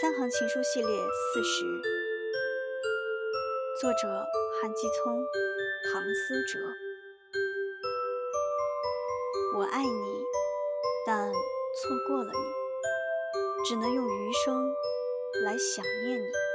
三行情书系列四十作者韩继聪唐思哲。我爱你但错过了你只能用余生来想念你。